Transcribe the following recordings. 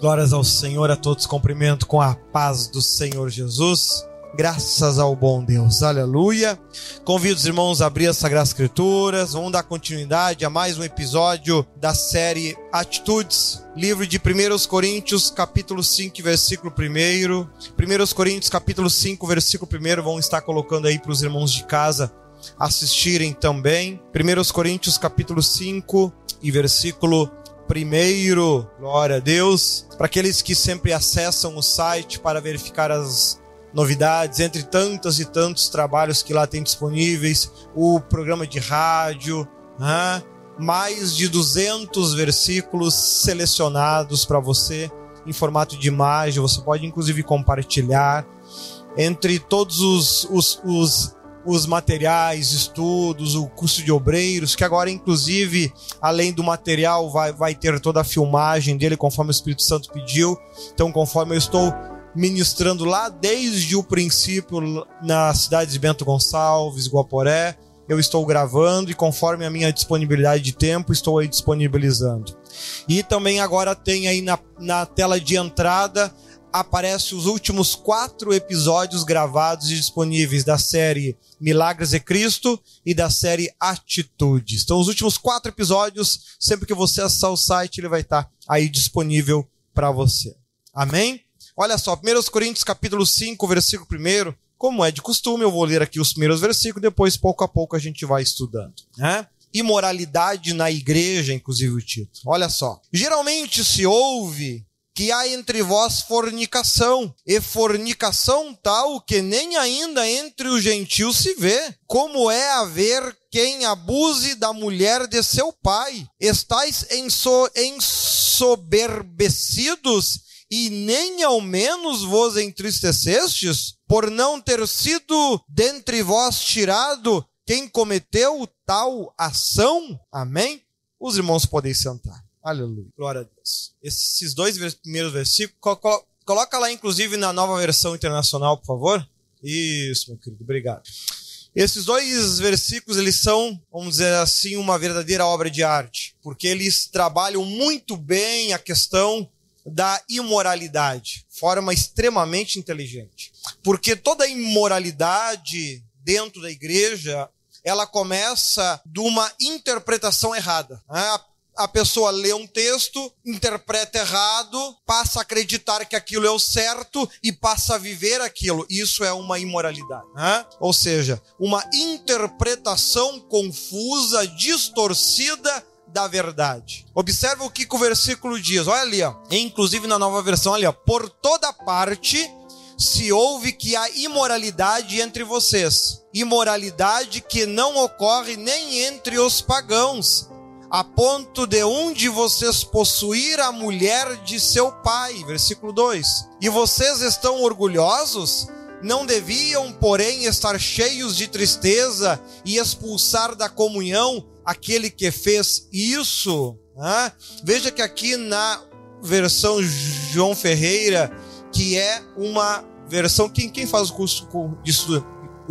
Glórias ao Senhor, a todos cumprimento com a paz do Senhor Jesus. Graças ao bom Deus, aleluia. Convido os irmãos a abrir as Sagradas Escrituras. Vamos dar continuidade a mais um episódio da série Atitudes, livro de 1 Coríntios, capítulo 5, versículo 1. 1 Coríntios, capítulo 5, versículo 1. Vão estar colocando aí para os irmãos de casa assistirem também. 1 Coríntios, capítulo 5 e versículo primeiro, glória a Deus, para aqueles que sempre acessam o site para verificar as novidades, entre tantos e tantos trabalhos que lá tem disponíveis, o programa de rádio, né? mais de 200 versículos selecionados para você em formato de imagem, você pode inclusive compartilhar entre todos os, os, os os materiais, estudos, o curso de obreiros, que agora, inclusive, além do material, vai, vai ter toda a filmagem dele, conforme o Espírito Santo pediu. Então, conforme eu estou ministrando lá desde o princípio na cidade de Bento Gonçalves, Guaporé, eu estou gravando e conforme a minha disponibilidade de tempo, estou aí disponibilizando. E também agora tem aí na, na tela de entrada aparece os últimos quatro episódios gravados e disponíveis da série Milagres e Cristo e da série Atitudes. Então, os últimos quatro episódios, sempre que você acessar o site, ele vai estar aí disponível para você. Amém? Olha só, 1 Coríntios capítulo 5, versículo 1. Como é de costume, eu vou ler aqui os primeiros versículos, depois, pouco a pouco, a gente vai estudando. Né? Imoralidade na igreja, inclusive o título. Olha só. Geralmente se ouve que há entre vós fornicação, e fornicação tal que nem ainda entre os gentios se vê, como é haver quem abuse da mulher de seu pai. Estais ensoberbecidos e nem ao menos vos entristecestes, por não ter sido dentre vós tirado quem cometeu tal ação? Amém? Os irmãos podem sentar. Aleluia. Glória a Deus. Esses dois primeiros versículos, coloca lá inclusive na nova versão internacional, por favor. Isso, meu querido, obrigado. Esses dois versículos, eles são, vamos dizer assim, uma verdadeira obra de arte, porque eles trabalham muito bem a questão da imoralidade, forma extremamente inteligente. Porque toda imoralidade dentro da igreja, ela começa de uma interpretação errada. Né? A pessoa lê um texto, interpreta errado, passa a acreditar que aquilo é o certo e passa a viver aquilo. Isso é uma imoralidade. Né? Ou seja, uma interpretação confusa, distorcida da verdade. Observa o que, que o versículo diz. Olha ali, ó. inclusive na nova versão, ali, ó. por toda parte se ouve que há imoralidade entre vocês, imoralidade que não ocorre nem entre os pagãos a ponto de um de vocês possuir a mulher de seu pai. Versículo 2. E vocês estão orgulhosos? Não deviam, porém, estar cheios de tristeza e expulsar da comunhão aquele que fez isso? Ah, veja que aqui na versão João Ferreira, que é uma versão. Quem, quem faz o curso de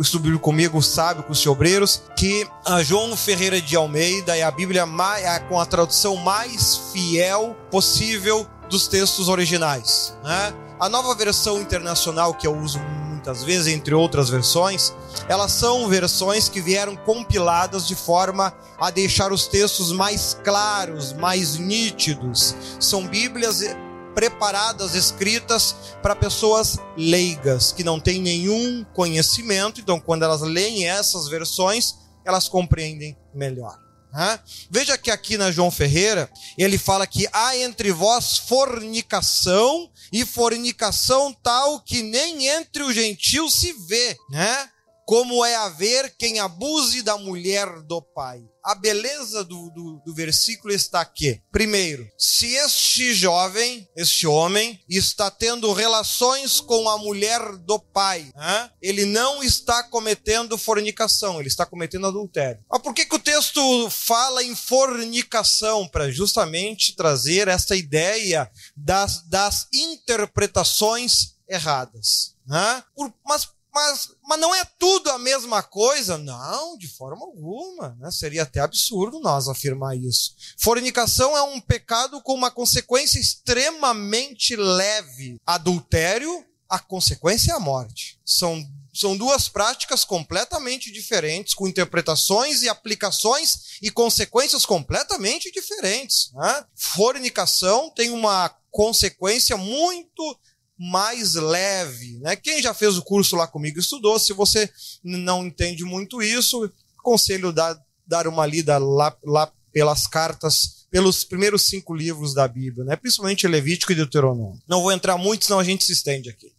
estudo? comigo, sabe, com os obreiros, que a João Ferreira de Almeida é a Bíblia mais, é com a tradução mais fiel possível dos textos originais. Né? A nova versão internacional que eu uso muitas vezes, entre outras versões, elas são versões que vieram compiladas de forma a deixar os textos mais claros, mais nítidos. São Bíblias preparadas, escritas para pessoas leigas, que não têm nenhum conhecimento. Então, quando elas leem essas versões, elas compreendem melhor. Veja que aqui na João Ferreira, ele fala que há entre vós fornicação, e fornicação tal que nem entre os gentios se vê, né? Como é haver quem abuse da mulher do pai. A beleza do, do, do, versículo está aqui. Primeiro, se este jovem, este homem, está tendo relações com a mulher do pai, né? ele não está cometendo fornicação, ele está cometendo adultério. Mas por que, que o texto fala em fornicação? Para justamente trazer essa ideia das, das interpretações erradas. Né? Por, mas mas, mas não é tudo a mesma coisa? Não, de forma alguma. Né? Seria até absurdo nós afirmar isso. Fornicação é um pecado com uma consequência extremamente leve. Adultério, a consequência é a morte. São, são duas práticas completamente diferentes, com interpretações e aplicações e consequências completamente diferentes. Né? Fornicação tem uma consequência muito mais leve. Né? Quem já fez o curso lá comigo estudou. Se você não entende muito isso, aconselho dar, dar uma lida lá, lá pelas cartas, pelos primeiros cinco livros da Bíblia, né? principalmente Levítico e Deuteronômio. Não vou entrar muito, senão a gente se estende aqui.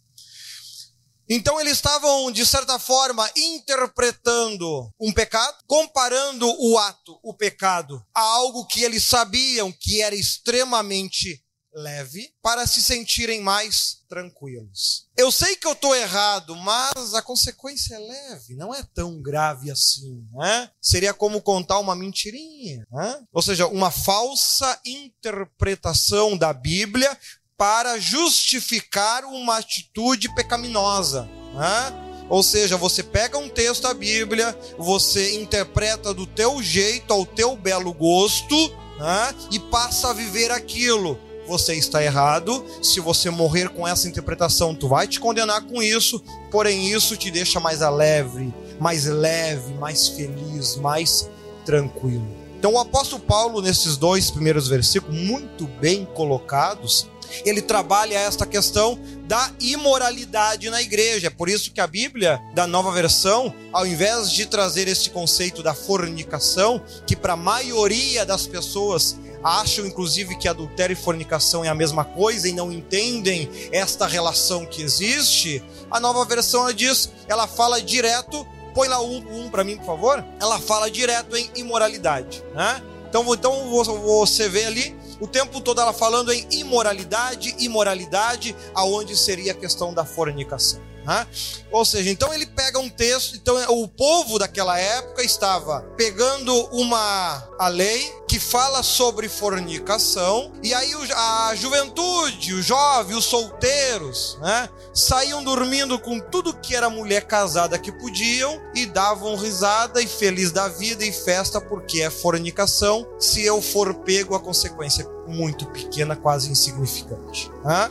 Então eles estavam, de certa forma, interpretando um pecado, comparando o ato, o pecado, a algo que eles sabiam que era extremamente leve para se sentirem mais tranquilos. Eu sei que eu estou errado, mas a consequência é leve, não é tão grave assim. Né? Seria como contar uma mentirinha, né? ou seja, uma falsa interpretação da Bíblia para justificar uma atitude pecaminosa. Né? Ou seja, você pega um texto da Bíblia, você interpreta do teu jeito, ao teu belo gosto, né? e passa a viver aquilo você está errado. Se você morrer com essa interpretação, tu vai te condenar com isso. Porém, isso te deixa mais leve, mais leve, mais feliz, mais tranquilo. Então, o apóstolo Paulo, nesses dois primeiros versículos, muito bem colocados, ele trabalha esta questão da imoralidade na igreja. É por isso que a Bíblia, da nova versão, ao invés de trazer esse conceito da fornicação, que para a maioria das pessoas acham inclusive que adultério e fornicação é a mesma coisa e não entendem esta relação que existe, a nova versão ela diz, ela fala direto, põe lá um, um para mim, por favor. Ela fala direto em imoralidade, né? Então, então você vê ali o tempo todo ela falando em imoralidade, imoralidade, aonde seria a questão da fornicação. Né? Ou seja, então ele pega um texto, então o povo daquela época estava pegando uma a lei que fala sobre fornicação, e aí a juventude, os jovens, os solteiros, né, saíam dormindo com tudo que era mulher casada que podiam e davam risada e feliz da vida e festa porque é fornicação. Se eu for pego, a consequência é muito pequena, quase insignificante. Né?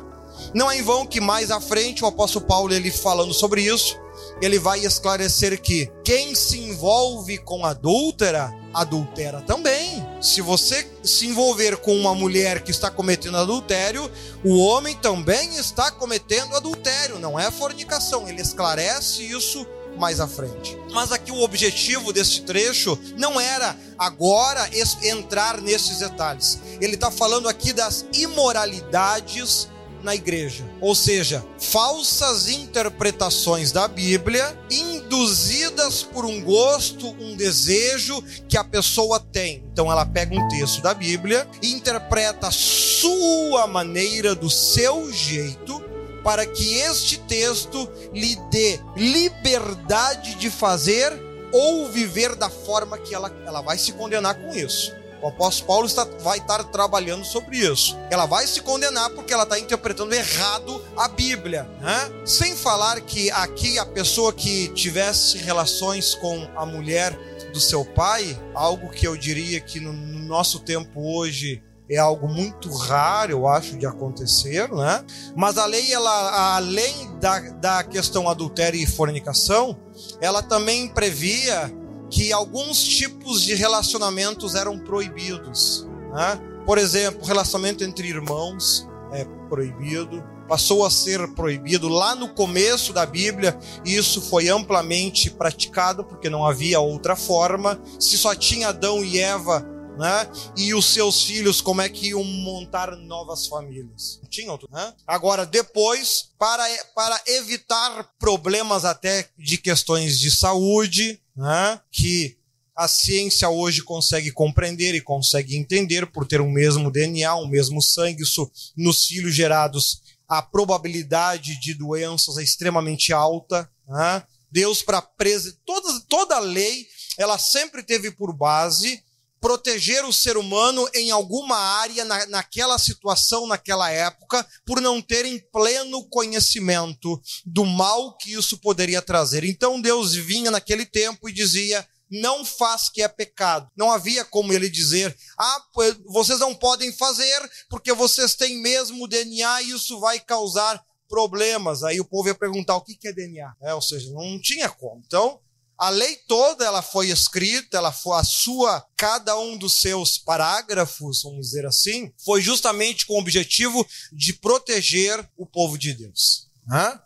Não é em vão que mais à frente o apóstolo Paulo ele falando sobre isso, ele vai esclarecer que quem se envolve com adúltera, adultera também. Se você se envolver com uma mulher que está cometendo adultério, o homem também está cometendo adultério, não é fornicação. Ele esclarece isso mais à frente. Mas aqui o objetivo deste trecho não era agora entrar nesses detalhes. Ele está falando aqui das imoralidades na igreja. Ou seja, falsas interpretações da Bíblia induzidas por um gosto, um desejo que a pessoa tem. Então ela pega um texto da Bíblia interpreta a sua maneira, do seu jeito, para que este texto lhe dê liberdade de fazer ou viver da forma que ela, ela vai se condenar com isso. O apóstolo Paulo está, vai estar trabalhando sobre isso. Ela vai se condenar porque ela está interpretando errado a Bíblia. Né? Sem falar que aqui a pessoa que tivesse relações com a mulher do seu pai, algo que eu diria que no nosso tempo hoje é algo muito raro, eu acho, de acontecer, né? Mas a lei, ela, além da, da questão adultério e fornicação, ela também previa que alguns tipos de relacionamentos eram proibidos. Né? Por exemplo, relacionamento entre irmãos é proibido, passou a ser proibido lá no começo da Bíblia, e isso foi amplamente praticado porque não havia outra forma. Se só tinha Adão e Eva né? E os seus filhos, como é que iam montar novas famílias? Tinham, né? Agora, depois, para, para evitar problemas até de questões de saúde, né? que a ciência hoje consegue compreender e consegue entender por ter o mesmo DNA, o mesmo sangue, isso nos filhos gerados a probabilidade de doenças é extremamente alta. Né? Deus para presa toda toda lei ela sempre teve por base proteger o ser humano em alguma área, na, naquela situação, naquela época, por não terem pleno conhecimento do mal que isso poderia trazer. Então Deus vinha naquele tempo e dizia: não faz que é pecado. Não havia como ele dizer: ah, vocês não podem fazer porque vocês têm mesmo DNA e isso vai causar problemas. Aí o povo ia perguntar o que é DNA. É, ou seja, não tinha como. Então, a lei toda ela foi escrita, ela foi a sua, cada um dos seus parágrafos, vamos dizer assim, foi justamente com o objetivo de proteger o povo de Deus. Né?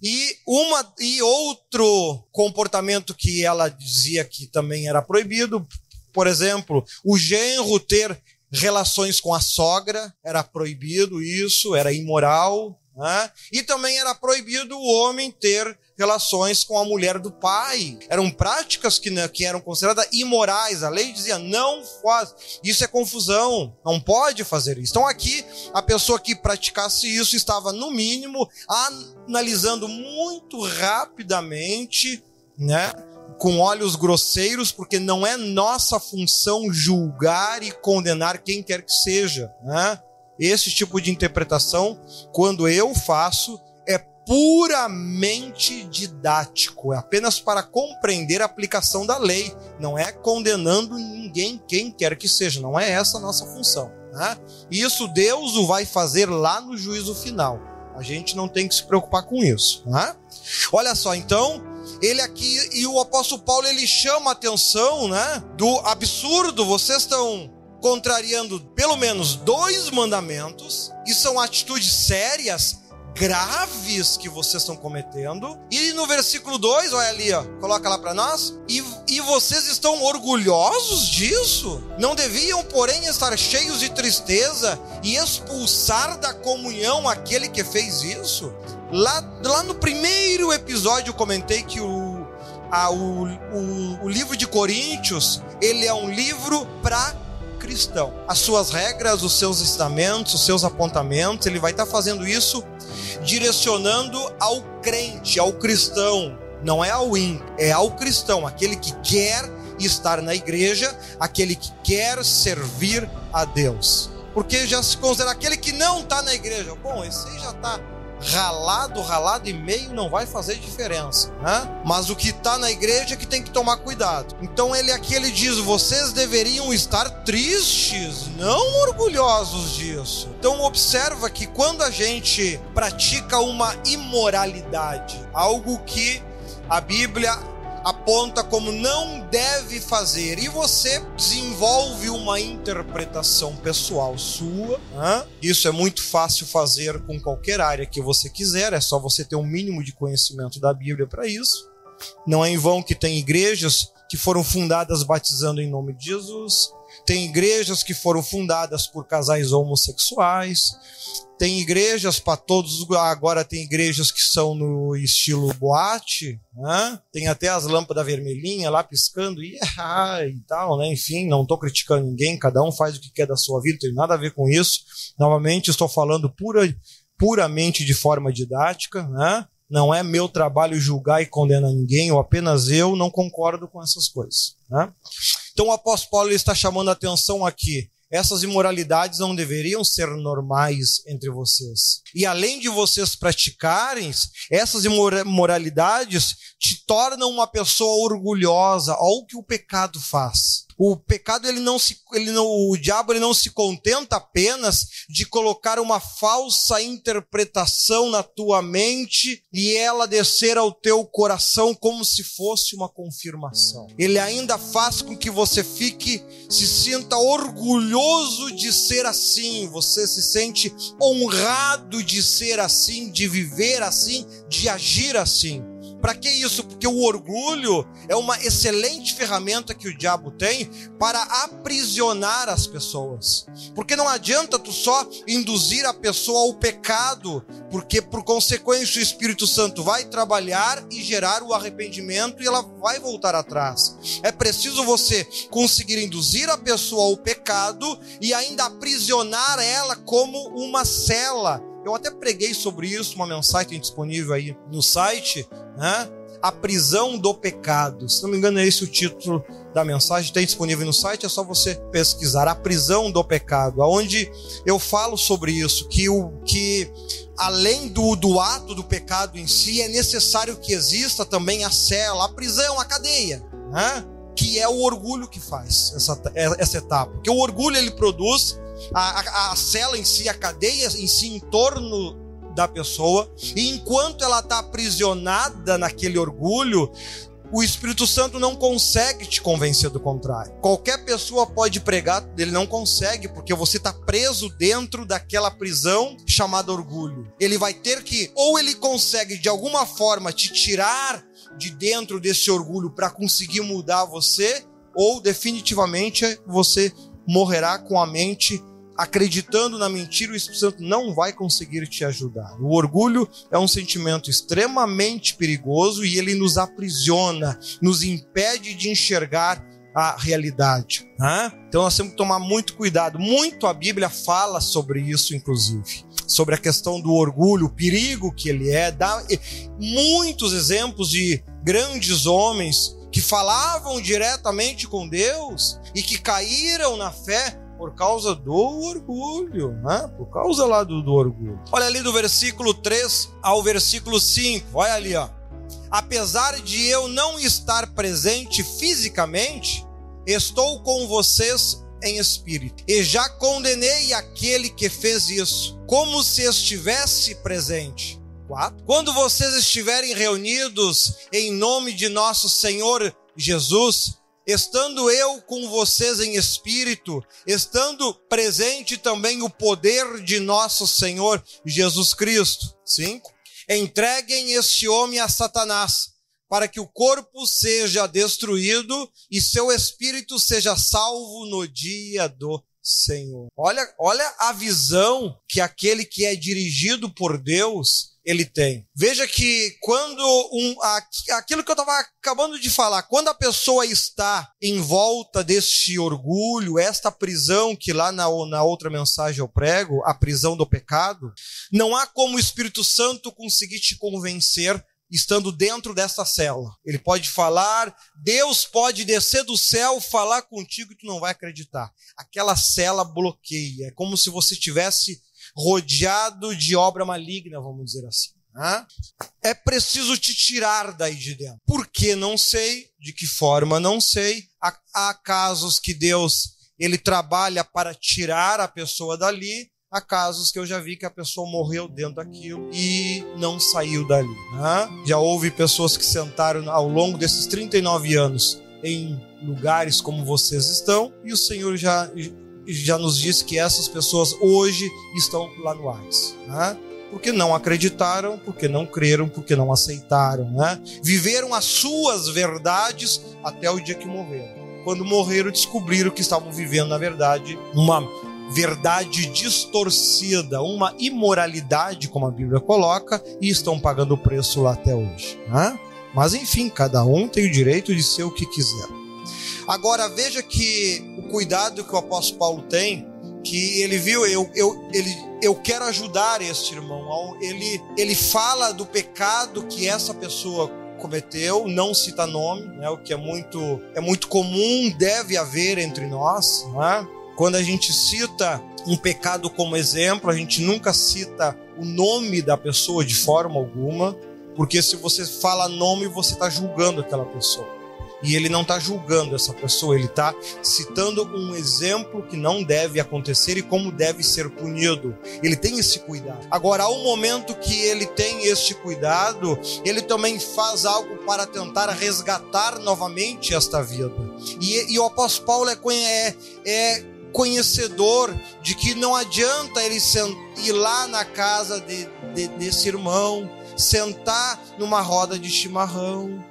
E, uma, e outro comportamento que ela dizia que também era proibido, por exemplo, o genro ter relações com a sogra, era proibido isso, era imoral. Né? E também era proibido o homem ter relações com a mulher do pai. Eram práticas que, que eram consideradas imorais. A lei dizia não faz. Isso é confusão. Não pode fazer isso. Então aqui a pessoa que praticasse isso estava no mínimo analisando muito rapidamente, né? Com olhos grosseiros, porque não é nossa função julgar e condenar quem quer que seja, né? Esse tipo de interpretação, quando eu faço, puramente didático, é apenas para compreender a aplicação da lei, não é condenando ninguém, quem quer que seja, não é essa a nossa função. Né? Isso Deus o vai fazer lá no juízo final. A gente não tem que se preocupar com isso. Né? Olha só, então, ele aqui e o apóstolo Paulo ele chama a atenção, né, do absurdo. Vocês estão contrariando pelo menos dois mandamentos, e são atitudes sérias, graves que vocês estão cometendo. E no versículo 2, olha ali, ó, coloca lá para nós. E, e vocês estão orgulhosos disso? Não deviam, porém, estar cheios de tristeza e expulsar da comunhão aquele que fez isso? Lá, lá no primeiro episódio eu comentei que o, a, o, o, o livro de Coríntios ele é um livro para cristão. As suas regras, os seus estamentos, os seus apontamentos, ele vai estar fazendo isso direcionando ao crente, ao cristão. Não é ao ímpio, é ao cristão, aquele que quer estar na igreja, aquele que quer servir a Deus. Porque já se considera aquele que não está na igreja. Bom, esse já está ralado, ralado e meio não vai fazer diferença, né? Mas o que está na igreja é que tem que tomar cuidado. Então ele aqui ele diz: vocês deveriam estar tristes, não orgulhosos disso. Então observa que quando a gente pratica uma imoralidade, algo que a Bíblia aponta como não deve fazer e você desenvolve uma interpretação pessoal sua. Né? Isso é muito fácil fazer com qualquer área que você quiser, é só você ter um mínimo de conhecimento da Bíblia para isso. Não é em vão que tem igrejas que foram fundadas batizando em nome de Jesus, tem igrejas que foram fundadas por casais homossexuais, tem igrejas para todos, agora tem igrejas que são no estilo boate, né? tem até as lâmpadas vermelhinhas lá piscando e, e tal, né? enfim, não estou criticando ninguém, cada um faz o que quer da sua vida, tem nada a ver com isso. Novamente, estou falando pura, puramente de forma didática, né? não é meu trabalho julgar e condenar ninguém, ou apenas eu não concordo com essas coisas. Né? Então o apóstolo Paulo está chamando a atenção aqui essas imoralidades não deveriam ser normais entre vocês. E além de vocês praticarem, essas imoralidades te tornam uma pessoa orgulhosa. Olha o que o pecado faz. O pecado, ele não se, ele não, o diabo, ele não se contenta apenas de colocar uma falsa interpretação na tua mente e ela descer ao teu coração como se fosse uma confirmação. Ele ainda faz com que você fique, se sinta orgulhoso de ser assim, você se sente honrado de ser assim, de viver assim, de agir assim. Para que isso? Porque o orgulho é uma excelente ferramenta que o diabo tem para aprisionar as pessoas. Porque não adianta tu só induzir a pessoa ao pecado, porque por consequência o Espírito Santo vai trabalhar e gerar o arrependimento e ela vai voltar atrás. É preciso você conseguir induzir a pessoa ao pecado e ainda aprisionar ela como uma cela eu até preguei sobre isso, uma mensagem disponível aí no site, né? a prisão do pecado. Se não me engano, é esse o título da mensagem, tem disponível no site, é só você pesquisar a prisão do pecado, aonde eu falo sobre isso, que o que além do, do ato do pecado em si, é necessário que exista também a cela, a prisão, a cadeia, né? que é o orgulho que faz essa, essa etapa. Porque o orgulho ele produz a, a, a cela em si, a cadeia em si em torno da pessoa, e enquanto ela está aprisionada naquele orgulho, o Espírito Santo não consegue te convencer do contrário. Qualquer pessoa pode pregar, ele não consegue, porque você está preso dentro daquela prisão chamada orgulho. Ele vai ter que, ou ele consegue de alguma forma te tirar de dentro desse orgulho para conseguir mudar você, ou definitivamente você morrerá com a mente acreditando na mentira, o Espírito Santo não vai conseguir te ajudar. O orgulho é um sentimento extremamente perigoso e ele nos aprisiona, nos impede de enxergar a realidade. Né? Então nós temos que tomar muito cuidado. Muito a Bíblia fala sobre isso, inclusive. Sobre a questão do orgulho, o perigo que ele é. Dá muitos exemplos de grandes homens que falavam diretamente com Deus e que caíram na fé por causa do orgulho, né? Por causa lá do, do orgulho. Olha ali do versículo 3 ao versículo 5, olha ali, ó. Apesar de eu não estar presente fisicamente, estou com vocês em espírito. E já condenei aquele que fez isso, como se estivesse presente. 4. Quando vocês estiverem reunidos em nome de nosso Senhor Jesus, estando eu com vocês em espírito, estando presente também o poder de nosso Senhor Jesus Cristo. 5. Entreguem este homem a Satanás, para que o corpo seja destruído e seu espírito seja salvo no dia do Senhor. Olha, olha a visão que aquele que é dirigido por Deus ele tem. Veja que quando um, aquilo que eu estava acabando de falar, quando a pessoa está em volta deste orgulho, esta prisão que lá na, na outra mensagem eu prego, a prisão do pecado, não há como o Espírito Santo conseguir te convencer estando dentro dessa cela. Ele pode falar, Deus pode descer do céu, falar contigo e tu não vai acreditar. Aquela cela bloqueia. É como se você tivesse rodeado de obra maligna, vamos dizer assim. Né? É preciso te tirar daí de dentro. Por que não sei? De que forma não sei? Há, há casos que Deus ele trabalha para tirar a pessoa dali. Há casos que eu já vi que a pessoa morreu dentro daquilo e não saiu dali. Né? Já houve pessoas que sentaram ao longo desses 39 anos em lugares como vocês estão e o Senhor já já nos disse que essas pessoas hoje estão lá no Hades. Né? Porque não acreditaram, porque não creram, porque não aceitaram. Né? Viveram as suas verdades até o dia que morreram. Quando morreram, descobriram que estavam vivendo, na verdade, uma verdade distorcida, uma imoralidade, como a Bíblia coloca, e estão pagando o preço lá até hoje. Né? Mas enfim, cada um tem o direito de ser o que quiser. Agora veja que o cuidado que o apóstolo Paulo tem, que ele viu, eu, eu, ele, eu quero ajudar este irmão. Ele, ele fala do pecado que essa pessoa cometeu, não cita nome, né, o que é muito, é muito comum, deve haver entre nós. Né? Quando a gente cita um pecado como exemplo, a gente nunca cita o nome da pessoa de forma alguma, porque se você fala nome, você está julgando aquela pessoa e ele não está julgando essa pessoa, ele está citando um exemplo que não deve acontecer e como deve ser punido. Ele tem esse cuidado. Agora, ao momento que ele tem este cuidado, ele também faz algo para tentar resgatar novamente esta vida. E, e o apóstolo Paulo é, é, é conhecedor de que não adianta ele ir lá na casa de, de, desse irmão, sentar numa roda de chimarrão,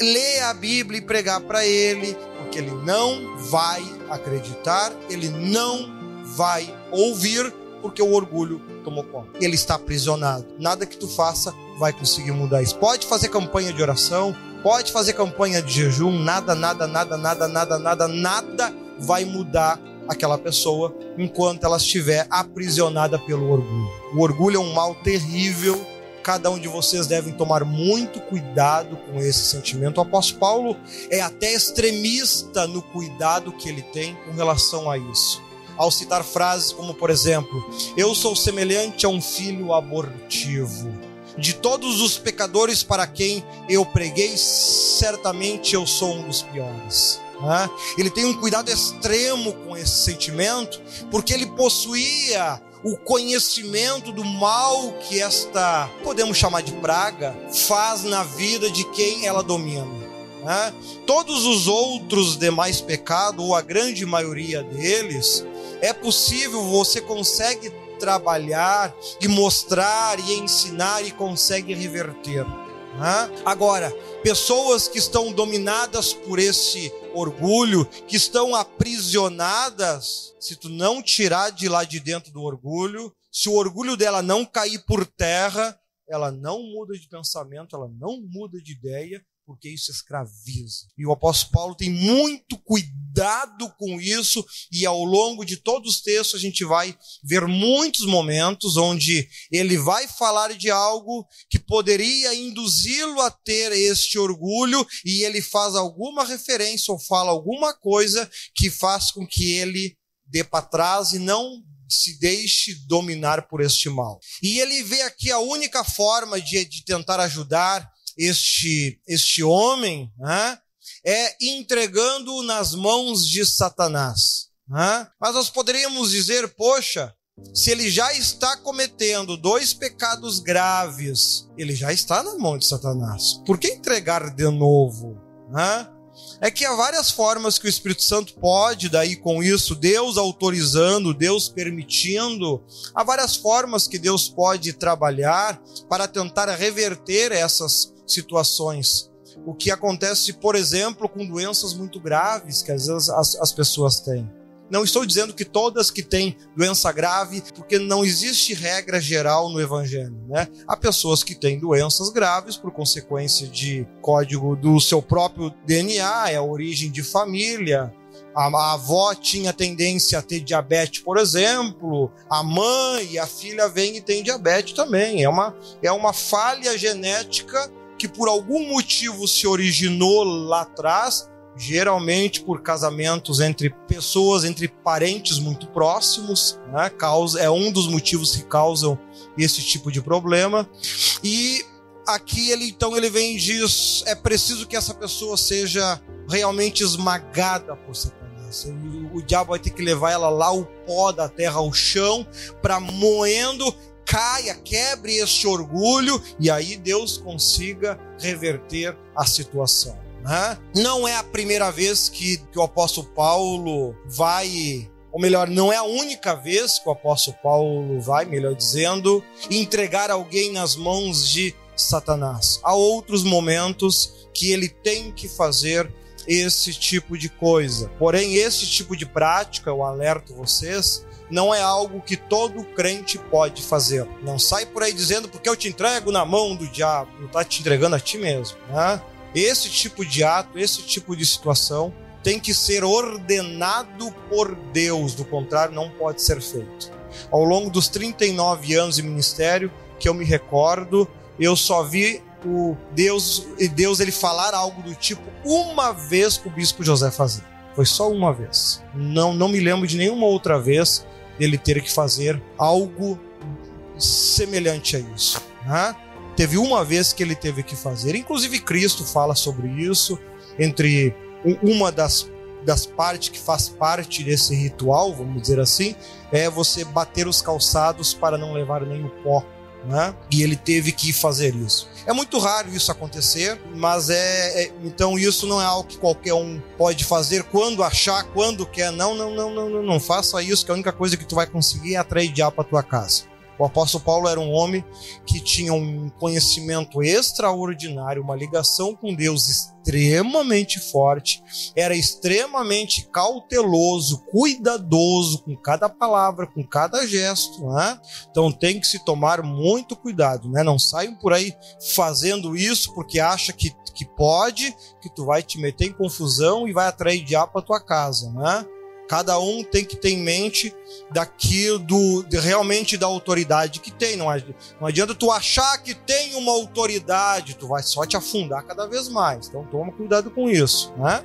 ler a Bíblia e pregar para ele, porque ele não vai acreditar, ele não vai ouvir, porque o orgulho tomou conta. Ele está aprisionado. Nada que tu faça vai conseguir mudar isso. Pode fazer campanha de oração, pode fazer campanha de jejum, nada, nada, nada, nada, nada, nada, nada vai mudar aquela pessoa enquanto ela estiver aprisionada pelo orgulho. O orgulho é um mal terrível cada um de vocês devem tomar muito cuidado com esse sentimento. O apóstolo Paulo é até extremista no cuidado que ele tem com relação a isso. Ao citar frases como, por exemplo, eu sou semelhante a um filho abortivo. De todos os pecadores para quem eu preguei, certamente eu sou um dos piores. Ele tem um cuidado extremo com esse sentimento, porque ele possuía o conhecimento do mal que esta, podemos chamar de praga, faz na vida de quem ela domina. Né? Todos os outros demais pecados, ou a grande maioria deles, é possível, você consegue trabalhar e mostrar e ensinar e consegue reverter. Né? Agora, pessoas que estão dominadas por esse orgulho, que estão aprisionadas, se tu não tirar de lá de dentro do orgulho, se o orgulho dela não cair por terra, ela não muda de pensamento, ela não muda de ideia, porque isso escraviza. E o apóstolo Paulo tem muito cuidado com isso, e ao longo de todos os textos a gente vai ver muitos momentos onde ele vai falar de algo que poderia induzi-lo a ter este orgulho, e ele faz alguma referência ou fala alguma coisa que faz com que ele dê para trás e não se deixe dominar por este mal. E ele vê aqui a única forma de, de tentar ajudar este, este homem né, é entregando nas mãos de Satanás. Né? Mas nós poderíamos dizer, poxa, se ele já está cometendo dois pecados graves, ele já está na mão de Satanás. Por que entregar de novo? Né? É que há várias formas que o Espírito Santo pode, daí com isso, Deus autorizando, Deus permitindo, há várias formas que Deus pode trabalhar para tentar reverter essas situações. O que acontece, por exemplo, com doenças muito graves que às vezes as, as pessoas têm. Não estou dizendo que todas que têm doença grave, porque não existe regra geral no Evangelho. Né? Há pessoas que têm doenças graves por consequência de código do seu próprio DNA, é a origem de família. A, avó tinha tendência a ter diabetes, por exemplo, a mãe e a filha vêm e têm diabetes também. É uma, é uma falha genética que por algum motivo se originou lá atrás, geralmente por casamentos entre pessoas, entre parentes muito próximos, né? Causa, é um dos motivos que causam esse tipo de problema. E aqui ele então ele vem e diz: é preciso que essa pessoa seja realmente esmagada por Satanás. O, o diabo vai ter que levar ela lá o pó da terra ao chão para moendo caia, quebre este orgulho e aí Deus consiga reverter a situação. Né? Não é a primeira vez que, que o apóstolo Paulo vai ou melhor, não é a única vez que o apóstolo Paulo vai, melhor dizendo, entregar alguém nas mãos de Satanás. Há outros momentos que ele tem que fazer esse tipo de coisa. Porém, esse tipo de prática, eu alerto vocês, não é algo que todo crente pode fazer. Não sai por aí dizendo porque eu te entrego na mão do diabo, não está te entregando a ti mesmo. Né? Esse tipo de ato, esse tipo de situação tem que ser ordenado por Deus, do contrário, não pode ser feito. Ao longo dos 39 anos de ministério que eu me recordo, eu só vi o Deus, Deus ele falar algo do tipo uma vez para o bispo José fazer. Foi só uma vez. Não, não me lembro de nenhuma outra vez ele ter que fazer algo semelhante a isso. Né? Teve uma vez que ele teve que fazer, inclusive Cristo fala sobre isso, entre uma das, das partes que faz parte desse ritual, vamos dizer assim, é você bater os calçados para não levar nem o pó né? E ele teve que fazer isso. É muito raro isso acontecer, mas é, é, então isso não é algo que qualquer um pode fazer quando achar, quando quer. Não, não, não, não, não, não faça isso, que a única coisa que tu vai conseguir é atrair diabo para tua casa. O apóstolo Paulo era um homem que tinha um conhecimento extraordinário, uma ligação com Deus extremamente forte, era extremamente cauteloso, cuidadoso com cada palavra, com cada gesto, né? Então tem que se tomar muito cuidado, né? Não saiam por aí fazendo isso porque acha que, que pode, que tu vai te meter em confusão e vai atrair diabo para tua casa, né? Cada um tem que ter em mente daquilo do realmente da autoridade que tem. Não, não adianta tu achar que tem uma autoridade, tu vai só te afundar cada vez mais. Então toma cuidado com isso, né?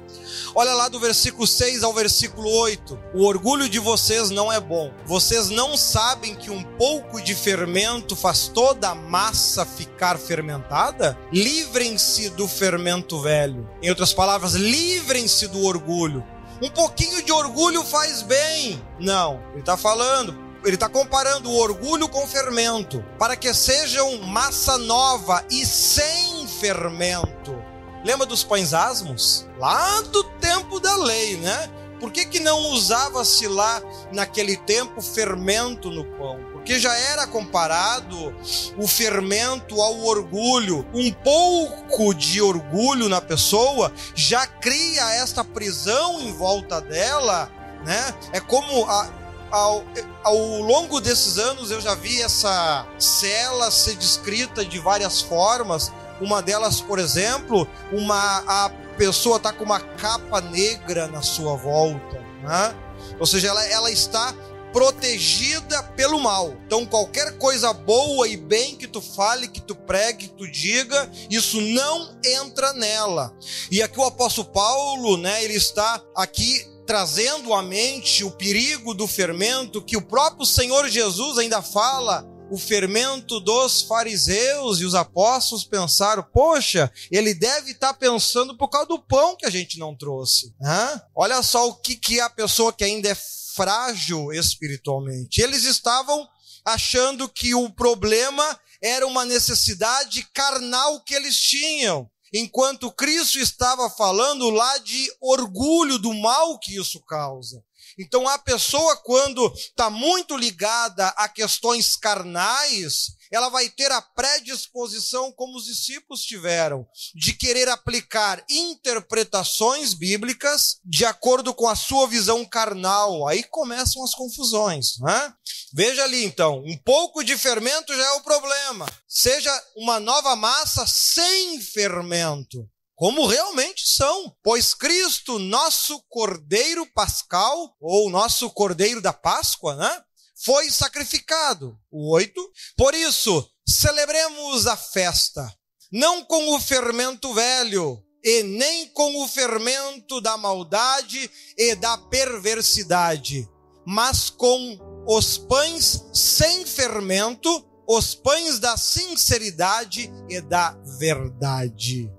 Olha lá do versículo 6 ao versículo 8. O orgulho de vocês não é bom. Vocês não sabem que um pouco de fermento faz toda a massa ficar fermentada? Livrem-se do fermento velho. Em outras palavras, livrem-se do orgulho um pouquinho de orgulho faz bem. Não, ele está falando, ele está comparando o orgulho com fermento, para que sejam massa nova e sem fermento. Lembra dos pães asmos? Lá do tempo da lei, né? Por que, que não usava-se lá naquele tempo fermento no pão? Porque já era comparado o fermento ao orgulho. Um pouco de orgulho na pessoa já cria esta prisão em volta dela, né? É como a, ao, ao, longo desses anos eu já vi essa cela ser descrita de várias formas. Uma delas, por exemplo, uma a pessoa está com uma capa negra na sua volta, né? Ou seja, ela, ela está protegida pelo mal. Então, qualquer coisa boa e bem que tu fale, que tu pregue, que tu diga, isso não entra nela. E aqui o apóstolo Paulo, né, ele está aqui trazendo à mente o perigo do fermento que o próprio Senhor Jesus ainda fala o fermento dos fariseus e os apóstolos pensaram: poxa, ele deve estar tá pensando por causa do pão que a gente não trouxe. Hã? Olha só o que, que a pessoa que ainda é frágil espiritualmente. Eles estavam achando que o problema era uma necessidade carnal que eles tinham. Enquanto Cristo estava falando lá de orgulho do mal que isso causa. Então, a pessoa, quando está muito ligada a questões carnais, ela vai ter a predisposição, como os discípulos tiveram, de querer aplicar interpretações bíblicas de acordo com a sua visão carnal. Aí começam as confusões. Né? Veja ali, então, um pouco de fermento já é o problema. Seja uma nova massa sem fermento como realmente são, pois Cristo, nosso Cordeiro Pascal, ou nosso Cordeiro da Páscoa, né? Foi sacrificado. O oito. Por isso, celebremos a festa, não com o fermento velho, e nem com o fermento da maldade e da perversidade, mas com os pães sem fermento, os pães da sinceridade e da verdade.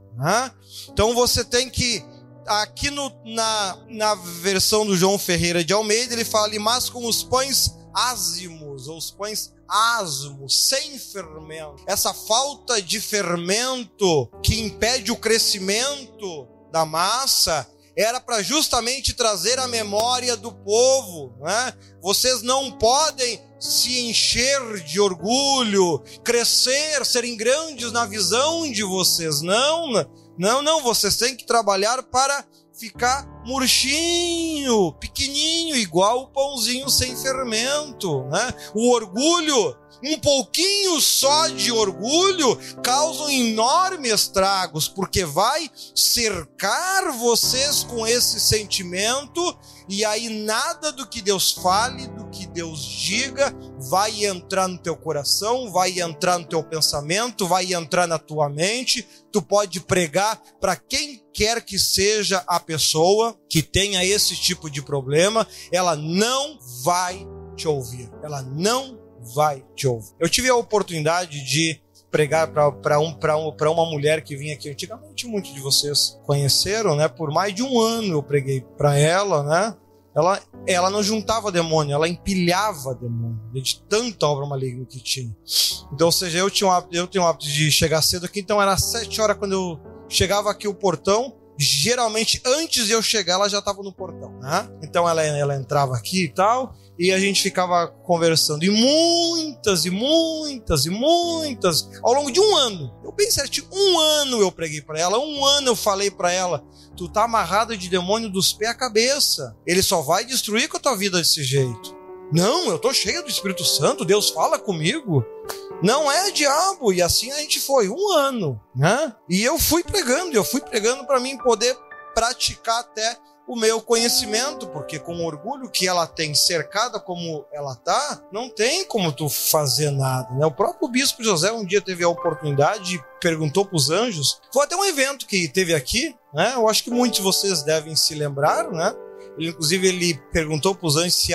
Então você tem que aqui no, na, na versão do João Ferreira de Almeida, ele fala mas com os pães ázimos, ou os pães asmos, sem fermento. Essa falta de fermento que impede o crescimento da massa era para justamente trazer a memória do povo. Né? Vocês não podem se encher de orgulho, crescer, serem grandes na visão de vocês. Não, não, não. Vocês têm que trabalhar para ficar murchinho, pequenininho, igual o pãozinho sem fermento. Né? O orgulho um pouquinho só de orgulho causa enormes estragos, porque vai cercar vocês com esse sentimento, e aí nada do que Deus fale, do que Deus diga, vai entrar no teu coração, vai entrar no teu pensamento, vai entrar na tua mente. Tu pode pregar para quem quer que seja a pessoa que tenha esse tipo de problema, ela não vai te ouvir. Ela não vai te ouvir. Eu tive a oportunidade de pregar para um, um, uma mulher que vinha aqui antigamente, muitos de vocês conheceram, né? Por mais de um ano eu preguei para ela, né? Ela, ela não juntava demônio, ela empilhava demônio, de tanta obra maligna que tinha. Então, ou seja, eu, tinha um, eu tenho o hábito de chegar cedo aqui, então era sete horas quando eu chegava aqui o portão, geralmente antes de eu chegar ela já estava no portão, né? Então ela, ela entrava aqui e tal, e a gente ficava conversando. E muitas, e muitas, e muitas, ao longo de um ano, eu bem certinho, um ano eu preguei para ela, um ano eu falei para ela: tu tá amarrado de demônio dos pés à cabeça. Ele só vai destruir com a tua vida desse jeito. Não, eu tô cheio do Espírito Santo, Deus fala comigo. Não é diabo. E assim a gente foi, um ano, né? E eu fui pregando, eu fui pregando para mim poder praticar até o meu conhecimento, porque com o orgulho que ela tem cercada como ela tá, não tem como tu fazer nada, né? O próprio bispo José um dia teve a oportunidade e perguntou para os anjos. Foi até um evento que teve aqui, né? Eu acho que muitos de vocês devem se lembrar, né? Ele, inclusive ele perguntou para os anjos se,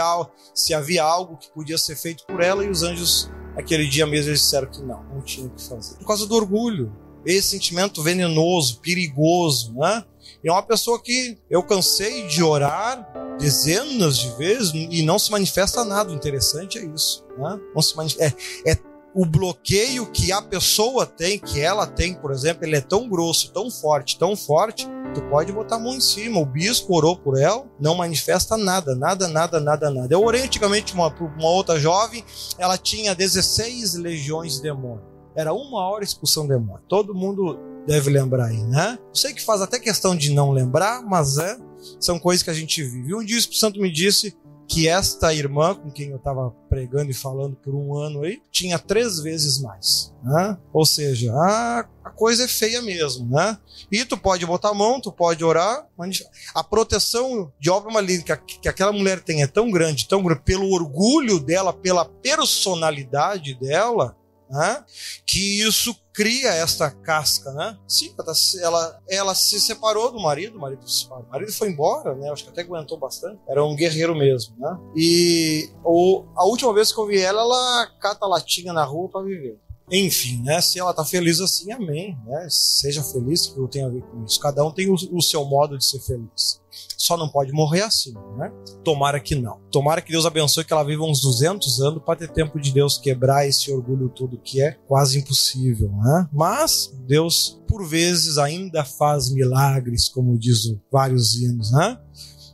se havia algo que podia ser feito por ela e os anjos aquele dia mesmo eles disseram que não, não tinha o que fazer. Por causa do orgulho, esse sentimento venenoso, perigoso, né? É uma pessoa que eu cansei de orar dezenas de vezes e não se manifesta nada. O interessante é isso, né? Não se é, é o bloqueio que a pessoa tem, que ela tem, por exemplo, ele é tão grosso, tão forte, tão forte, tu pode botar a mão em cima. O bispo orou por ela, não manifesta nada, nada, nada, nada, nada. Eu orei antigamente uma, uma outra jovem, ela tinha 16 legiões de demônio. Era uma hora expulsão de demônio. Todo mundo deve lembrar aí, né? Sei que faz até questão de não lembrar, mas é, são coisas que a gente vive. Um dia o Espírito Santo me disse que esta irmã com quem eu estava pregando e falando por um ano aí tinha três vezes mais, né? Ou seja, a, a coisa é feia mesmo, né? E tu pode botar a mão, tu pode orar, a proteção de obra maligna que, que aquela mulher tem é tão grande, tão grande pelo orgulho dela, pela personalidade dela, né? que isso cria essa casca, né? Sim, ela, ela se separou do marido, o marido se separou. O marido foi embora, né? Acho que até aguentou bastante. Era um guerreiro mesmo, né? E o, a última vez que eu vi ela, ela cata latinha na rua para viver. Enfim, né? Se ela tá feliz assim, amém. Né? Seja feliz, que eu tenho a ver com isso. Cada um tem o, o seu modo de ser feliz. Só não pode morrer assim, né? Tomara que não. Tomara que Deus abençoe que ela viva uns 200 anos para ter tempo de Deus quebrar esse orgulho todo que é quase impossível, né? Mas Deus, por vezes, ainda faz milagres, como diz vários hinos, né?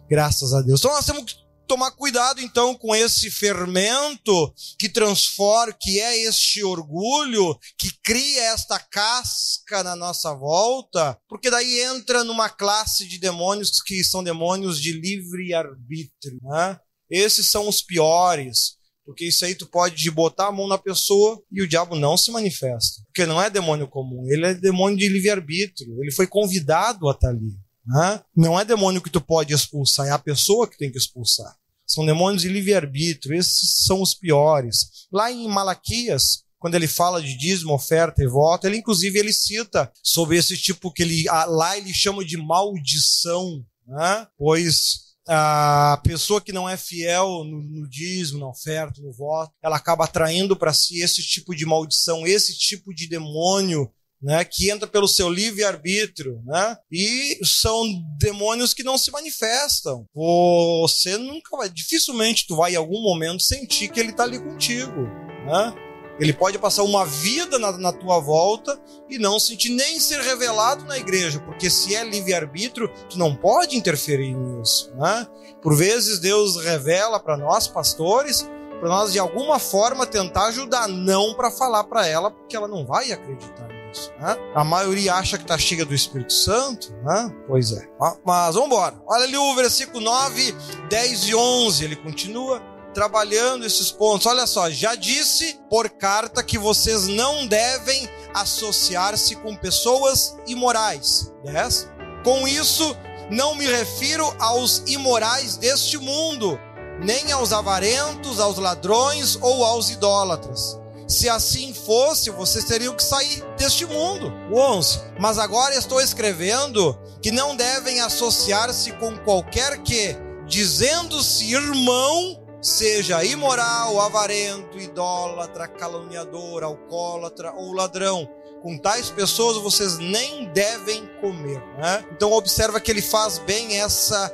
Graças a Deus. Então nós temos tomar cuidado então com esse fermento que transforma, que é este orgulho, que cria esta casca na nossa volta, porque daí entra numa classe de demônios que são demônios de livre arbítrio, né? Esses são os piores. Porque isso aí tu pode botar a mão na pessoa e o diabo não se manifesta. Porque não é demônio comum, ele é demônio de livre-arbítrio. Ele foi convidado a estar ali. Né? Não é demônio que tu pode expulsar, é a pessoa que tem que expulsar. São demônios de livre-arbítrio, esses são os piores. Lá em Malaquias, quando ele fala de dízimo, oferta e voto, ele inclusive ele cita sobre esse tipo que ele lá ele chama de maldição, né? pois a pessoa que não é fiel no, no dízimo, na oferta, no voto, ela acaba atraindo para si esse tipo de maldição, esse tipo de demônio né, que entra pelo seu livre arbítrio, né? E são demônios que não se manifestam. Você nunca vai, dificilmente tu vai em algum momento sentir que ele está ali contigo, né? Ele pode passar uma vida na, na, tua volta e não sentir nem ser revelado na igreja, porque se é livre-arbítrio, tu não pode interferir nisso. Né? Por vezes Deus revela para nós, pastores, para nós de alguma forma tentar ajudar, não para falar para ela, porque ela não vai acreditar. Né? A maioria acha que está cheia do Espírito Santo, né? Pois é. Mas vamos embora. Olha ali o versículo 9, 10 e 11. Ele continua trabalhando esses pontos. Olha só, já disse por carta que vocês não devem associar-se com pessoas imorais. 10. Com isso, não me refiro aos imorais deste mundo, nem aos avarentos, aos ladrões ou aos idólatras se assim fosse, vocês teriam que sair deste mundo. 11. Mas agora estou escrevendo que não devem associar-se com qualquer que, dizendo-se irmão, seja imoral, avarento, idólatra, caluniador, alcoólatra ou ladrão. Com tais pessoas vocês nem devem comer. Né? Então observa que ele faz bem essa,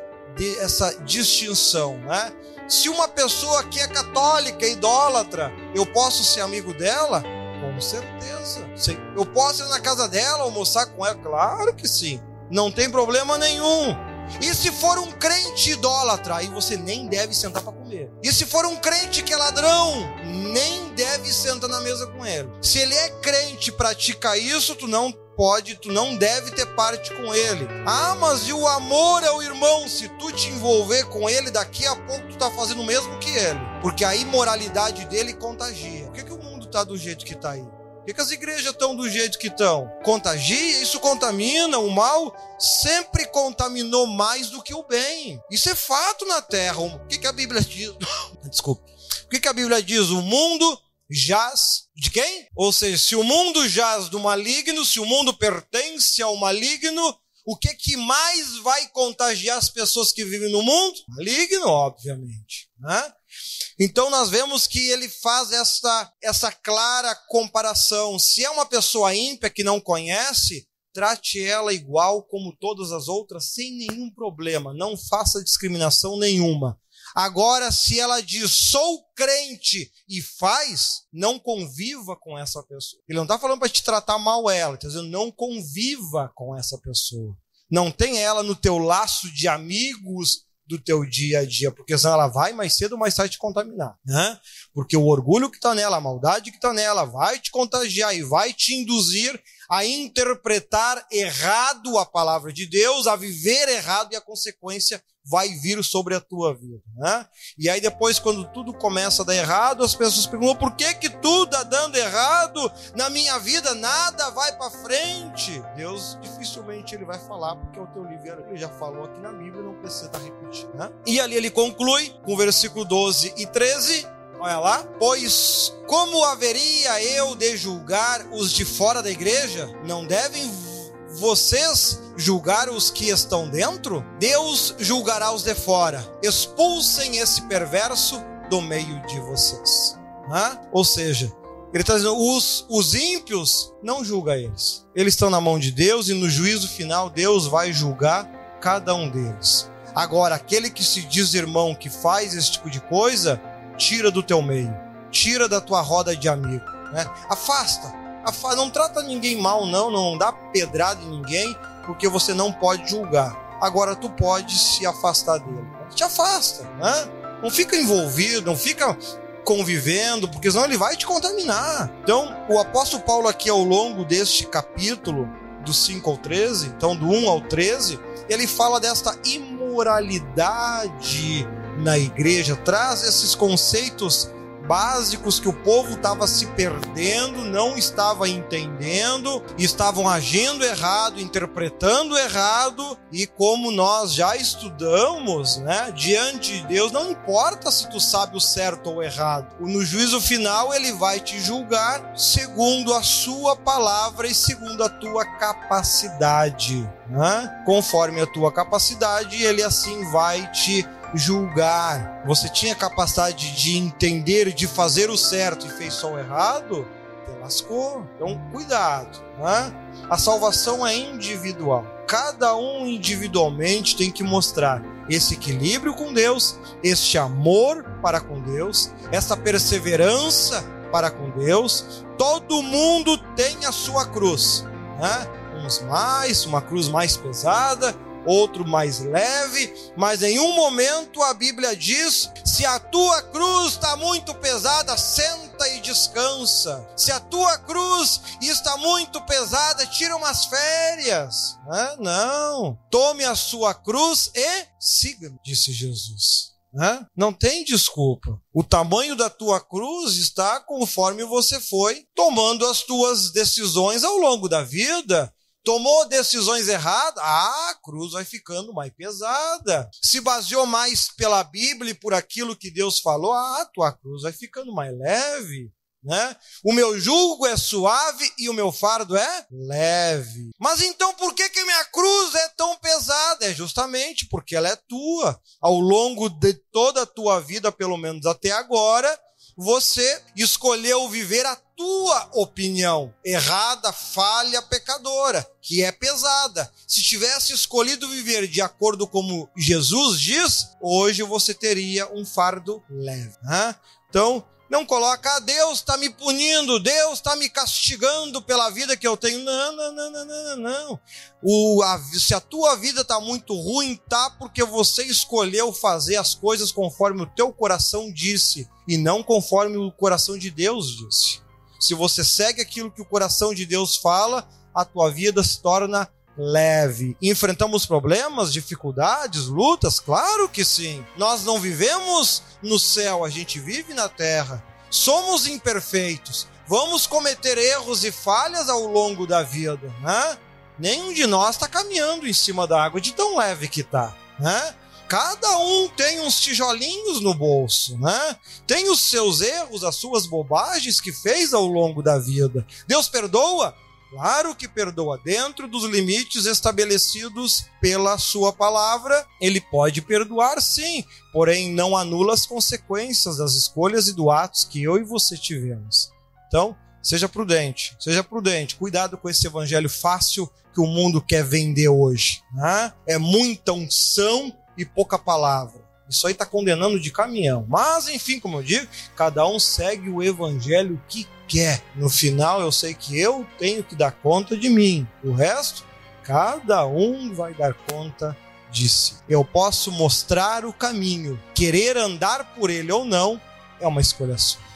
essa distinção. Né? Se uma pessoa que é católica, idólatra, eu posso ser amigo dela? Com certeza. Eu posso ir na casa dela, almoçar com ela? Claro que sim. Não tem problema nenhum. E se for um crente idólatra, aí você nem deve sentar para comer. E se for um crente que é ladrão, nem deve sentar na mesa com ele. Se ele é crente e pratica isso, tu não pode, tu não deve ter parte com ele. Ah, mas e o amor ao irmão? Se tu te envolver com ele, daqui a pouco tu tá fazendo o mesmo que ele. Porque a imoralidade dele contagia. Por que, que o mundo tá do jeito que tá aí? Por que as igrejas estão do jeito que estão? Contagia, isso contamina, o mal sempre contaminou mais do que o bem. Isso é fato na terra. O que, que a Bíblia diz? Desculpa. O que, que a Bíblia diz? O mundo jaz de quem? Ou seja, se o mundo jaz do maligno, se o mundo pertence ao maligno, o que que mais vai contagiar as pessoas que vivem no mundo? Maligno, obviamente. Né? Então nós vemos que ele faz essa, essa clara comparação. Se é uma pessoa ímpia que não conhece, trate ela igual como todas as outras, sem nenhum problema. Não faça discriminação nenhuma. Agora, se ela diz sou crente e faz, não conviva com essa pessoa. Ele não está falando para te tratar mal ela, está dizendo não conviva com essa pessoa. Não tem ela no teu laço de amigos do teu dia a dia, porque senão ela vai mais cedo ou mais tarde te contaminar, né? Porque o orgulho que está nela, a maldade que está nela, vai te contagiar e vai te induzir a interpretar errado a palavra de Deus, a viver errado e a consequência vai vir sobre a tua vida, né? E aí depois quando tudo começa a dar errado, as pessoas perguntam: "Por que que tudo está dando errado na minha vida? Nada vai para frente". Deus dificilmente ele vai falar porque o teu livro ele já falou aqui na Bíblia, não precisa repetindo, né? E ali ele conclui com o versículo 12 e 13 Olha lá. Pois como haveria eu de julgar os de fora da igreja? Não devem vocês julgar os que estão dentro? Deus julgará os de fora. Expulsem esse perverso do meio de vocês. Ou seja, ele está dizendo: os, os ímpios, não julga eles. Eles estão na mão de Deus e no juízo final Deus vai julgar cada um deles. Agora, aquele que se diz irmão que faz esse tipo de coisa, tira do teu meio, tira da tua roda de amigo, né? Afasta, afasta, não trata ninguém mal, não, não dá pedrada em ninguém, porque você não pode julgar. Agora tu pode se afastar dele. Te afasta, né? Não fica envolvido, não fica convivendo, porque senão ele vai te contaminar. Então, o apóstolo Paulo aqui ao longo deste capítulo, do 5 ao 13, então do 1 ao 13, ele fala desta imoralidade na igreja, traz esses conceitos básicos que o povo estava se perdendo, não estava entendendo, estavam agindo errado, interpretando errado, e como nós já estudamos, né, diante de Deus, não importa se tu sabe o certo ou o errado. No juízo final ele vai te julgar segundo a sua palavra e segundo a tua capacidade, né? Conforme a tua capacidade, ele assim vai te julgar, você tinha capacidade de entender, de fazer o certo e fez só o errado, te lascou. Então, cuidado. Né? A salvação é individual. Cada um individualmente tem que mostrar esse equilíbrio com Deus, este amor para com Deus, essa perseverança para com Deus. Todo mundo tem a sua cruz. Né? Uns mais, uma cruz mais pesada, outro mais leve, mas em um momento a Bíblia diz: se a tua cruz está muito pesada, senta e descansa. Se a tua cruz está muito pesada, tira umas férias. Não, tome a sua cruz e siga-me, disse Jesus. Não tem desculpa. O tamanho da tua cruz está conforme você foi tomando as tuas decisões ao longo da vida tomou decisões erradas, ah, a cruz vai ficando mais pesada. Se baseou mais pela Bíblia e por aquilo que Deus falou, ah, tua cruz vai ficando mais leve. Né? O meu jugo é suave e o meu fardo é leve. Mas então por que, que minha cruz é tão pesada? É justamente porque ela é tua. Ao longo de toda a tua vida, pelo menos até agora, você escolheu viver a tua opinião errada, falha, pecadora, que é pesada. Se tivesse escolhido viver de acordo como Jesus diz, hoje você teria um fardo leve. Né? Então, não coloca, ah, Deus está me punindo, Deus está me castigando pela vida que eu tenho. Não, não, não, não, não, não. O, a, se a tua vida está muito ruim, tá porque você escolheu fazer as coisas conforme o teu coração disse e não conforme o coração de Deus disse. Se você segue aquilo que o coração de Deus fala, a tua vida se torna leve. Enfrentamos problemas, dificuldades, lutas? Claro que sim. Nós não vivemos no céu, a gente vive na terra. Somos imperfeitos, Vamos cometer erros e falhas ao longo da vida, né? Nenhum de nós está caminhando em cima da água de tão leve que tá, né? Cada um tem uns tijolinhos no bolso, né? Tem os seus erros, as suas bobagens que fez ao longo da vida. Deus perdoa? Claro que perdoa, dentro dos limites estabelecidos pela Sua palavra, Ele pode perdoar sim, porém não anula as consequências das escolhas e do atos que eu e você tivemos. Então, seja prudente, seja prudente, cuidado com esse evangelho fácil que o mundo quer vender hoje. Né? É muita unção e pouca palavra. Isso aí está condenando de caminhão. Mas, enfim, como eu digo, cada um segue o evangelho que quer. No final, eu sei que eu tenho que dar conta de mim. O resto, cada um vai dar conta de si. Eu posso mostrar o caminho. Querer andar por ele ou não é uma escolha sua.